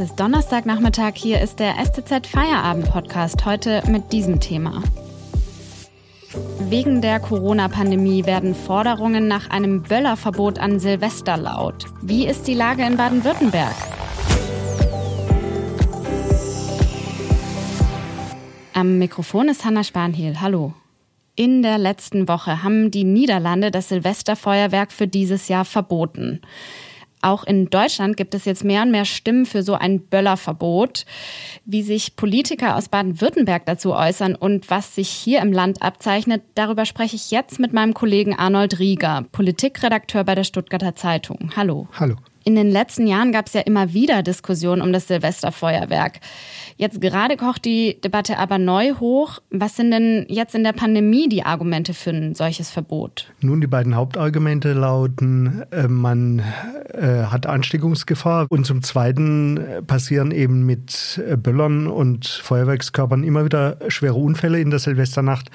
Es ist Donnerstagnachmittag. Hier ist der STZ Feierabend Podcast. Heute mit diesem Thema. Wegen der Corona-Pandemie werden Forderungen nach einem Böllerverbot an Silvester laut. Wie ist die Lage in Baden-Württemberg? Am Mikrofon ist Hanna Spanhiel. Hallo. In der letzten Woche haben die Niederlande das Silvesterfeuerwerk für dieses Jahr verboten. Auch in Deutschland gibt es jetzt mehr und mehr Stimmen für so ein Böllerverbot. Wie sich Politiker aus Baden-Württemberg dazu äußern und was sich hier im Land abzeichnet, darüber spreche ich jetzt mit meinem Kollegen Arnold Rieger, Politikredakteur bei der Stuttgarter Zeitung. Hallo. Hallo. In den letzten Jahren gab es ja immer wieder Diskussionen um das Silvesterfeuerwerk. Jetzt gerade kocht die Debatte aber neu hoch. Was sind denn jetzt in der Pandemie die Argumente für ein solches Verbot? Nun, die beiden Hauptargumente lauten, äh, man äh, hat Ansteckungsgefahr und zum Zweiten äh, passieren eben mit Böllern und Feuerwerkskörpern immer wieder schwere Unfälle in der Silvesternacht.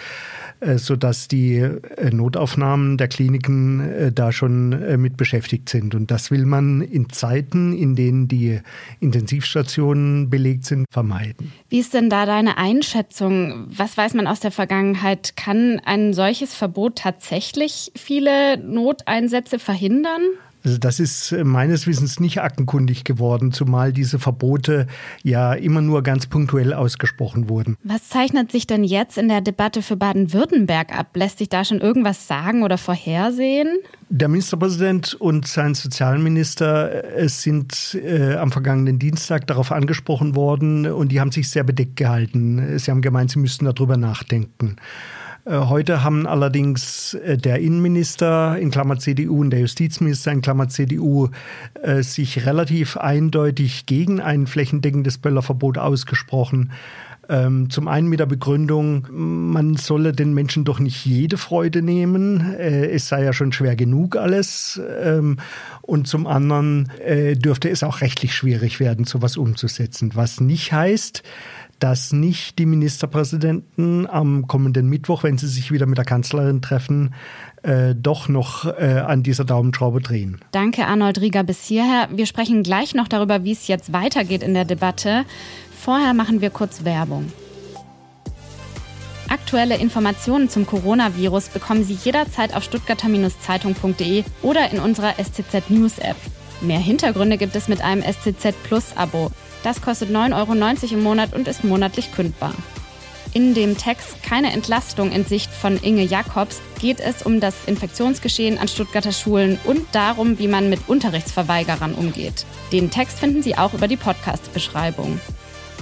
Sodass die Notaufnahmen der Kliniken da schon mit beschäftigt sind. Und das will man in Zeiten, in denen die Intensivstationen belegt sind, vermeiden. Wie ist denn da deine Einschätzung? Was weiß man aus der Vergangenheit? Kann ein solches Verbot tatsächlich viele Noteinsätze verhindern? Also das ist äh, meines Wissens nicht aktenkundig geworden, zumal diese Verbote ja immer nur ganz punktuell ausgesprochen wurden. Was zeichnet sich denn jetzt in der Debatte für Baden-Württemberg ab? Lässt sich da schon irgendwas sagen oder vorhersehen? Der Ministerpräsident und sein Sozialminister äh, sind äh, am vergangenen Dienstag darauf angesprochen worden und die haben sich sehr bedeckt gehalten. Sie haben gemeint, sie müssten darüber nachdenken. Äh, heute haben allerdings äh, der Innenminister in Klammer CDU und der Justizminister in Klammer CDU äh, sich relativ eindeutig gegen ein flächendeckendes Böllerverbot ausgesprochen. Ähm, zum einen mit der Begründung, man solle den Menschen doch nicht jede Freude nehmen. es sei ja schon schwer genug alles. Ähm, und zum anderen dürfte es auch rechtlich schwierig werden, sowas umzusetzen. Was nicht heißt, dass nicht die Ministerpräsidenten am kommenden Mittwoch, wenn sie sich wieder mit der Kanzlerin treffen, äh, doch noch äh, an dieser Daumenschraube drehen. Danke, Arnold Rieger, bis hierher. Wir sprechen gleich noch darüber, wie es jetzt weitergeht in der Debatte. Vorher machen wir kurz Werbung. Aktuelle Informationen zum Coronavirus bekommen Sie jederzeit auf stuttgarter-zeitung.de oder in unserer STZ News App. Mehr Hintergründe gibt es mit einem STZ Plus Abo. Das kostet 9,90 Euro im Monat und ist monatlich kündbar. In dem Text Keine Entlastung in Sicht von Inge Jakobs geht es um das Infektionsgeschehen an Stuttgarter Schulen und darum, wie man mit Unterrichtsverweigerern umgeht. Den Text finden Sie auch über die Podcast-Beschreibung.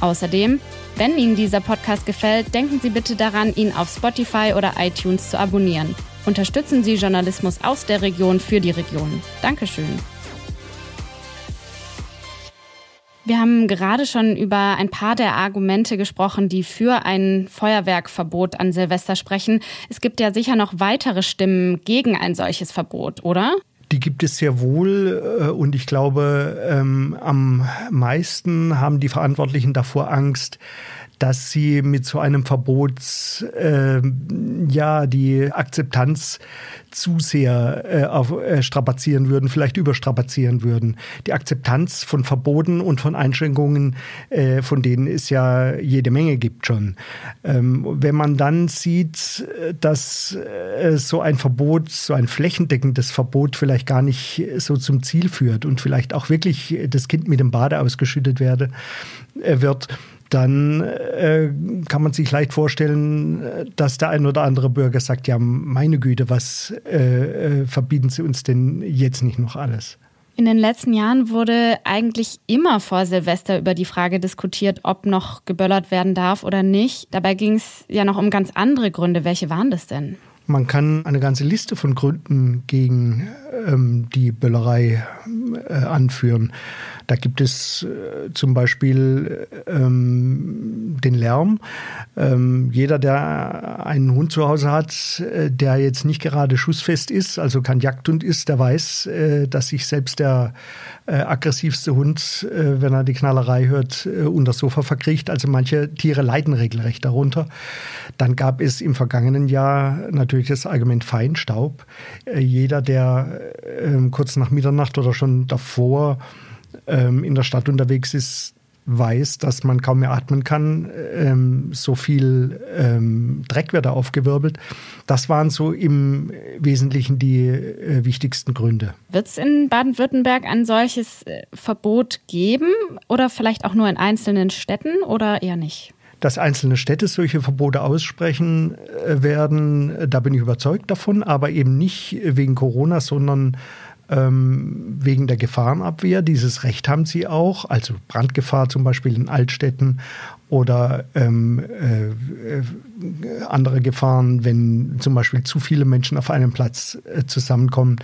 Außerdem, wenn Ihnen dieser Podcast gefällt, denken Sie bitte daran, ihn auf Spotify oder iTunes zu abonnieren. Unterstützen Sie Journalismus aus der Region für die Region. Dankeschön. Wir haben gerade schon über ein paar der Argumente gesprochen, die für ein Feuerwerkverbot an Silvester sprechen. Es gibt ja sicher noch weitere Stimmen gegen ein solches Verbot, oder? Die gibt es sehr wohl äh, und ich glaube, ähm, am meisten haben die Verantwortlichen davor Angst, dass sie mit so einem Verbot äh, ja die Akzeptanz zu sehr äh, auf, äh, strapazieren würden, vielleicht überstrapazieren würden. Die Akzeptanz von Verboten und von Einschränkungen, äh, von denen es ja jede Menge gibt schon. Ähm, wenn man dann sieht, dass äh, so ein Verbot, so ein flächendeckendes Verbot vielleicht gar nicht so zum Ziel führt und vielleicht auch wirklich das Kind mit dem Bade ausgeschüttet werde, äh, wird, dann äh, kann man sich leicht vorstellen, dass der ein oder andere Bürger sagt, ja, meine Güte, was äh, äh, verbieten Sie uns denn jetzt nicht noch alles? In den letzten Jahren wurde eigentlich immer vor Silvester über die Frage diskutiert, ob noch geböllert werden darf oder nicht. Dabei ging es ja noch um ganz andere Gründe. Welche waren das denn? Man kann eine ganze Liste von Gründen gegen ähm, die Böllerei äh, anführen. Da gibt es äh, zum Beispiel ähm, den Lärm. Ähm, jeder, der einen Hund zu Hause hat, äh, der jetzt nicht gerade schussfest ist, also kein Jagdhund ist, der weiß, äh, dass sich selbst der äh, aggressivste Hund, äh, wenn er die Knallerei hört, unter das Sofa verkriecht. Also manche Tiere leiden regelrecht darunter. Dann gab es im vergangenen Jahr natürlich das Argument Feinstaub. jeder, der kurz nach Mitternacht oder schon davor ähm, in der Stadt unterwegs ist, weiß, dass man kaum mehr atmen kann. Ähm, so viel ähm, Dreck wird da aufgewirbelt. Das waren so im Wesentlichen die äh, wichtigsten Gründe. Wird es in Baden-Württemberg ein solches äh, Verbot geben oder vielleicht auch nur in einzelnen Städten oder eher nicht? Dass einzelne Städte solche Verbote aussprechen äh, werden, da bin ich überzeugt davon, aber eben nicht wegen Corona, sondern ähm, wegen der Gefahrenabwehr. Dieses Recht haben sie auch, also Brandgefahr zum Beispiel in Altstädten oder ähm, äh, äh, andere Gefahren, wenn zum Beispiel zu viele Menschen auf einem Platz äh, zusammenkommen,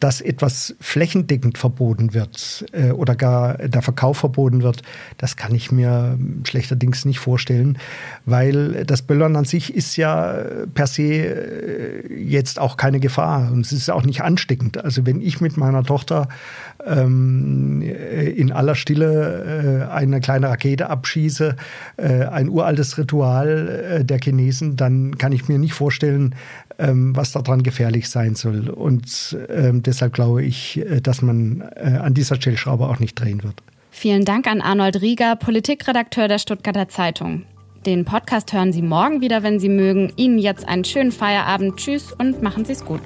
dass etwas flächendeckend verboten wird äh, oder gar der Verkauf verboten wird, das kann ich mir schlechterdings nicht vorstellen, weil das Böllern an sich ist ja per se äh, jetzt auch keine Gefahr und es ist auch nicht ansteckend. Also wenn ich mit meiner Tochter ähm, in aller Stille äh, eine kleine Rakete abschieße, äh, ein uraltes Ritual äh, der Chinesen, dann kann ich mir nicht vorstellen, ähm, was daran gefährlich sein soll. Und ähm, deshalb glaube ich, äh, dass man an dieser Stellschraube auch nicht drehen wird. Vielen Dank an Arnold Rieger, Politikredakteur der Stuttgarter Zeitung. Den Podcast hören Sie morgen wieder, wenn Sie mögen. Ihnen jetzt einen schönen Feierabend. Tschüss und machen Sie es gut.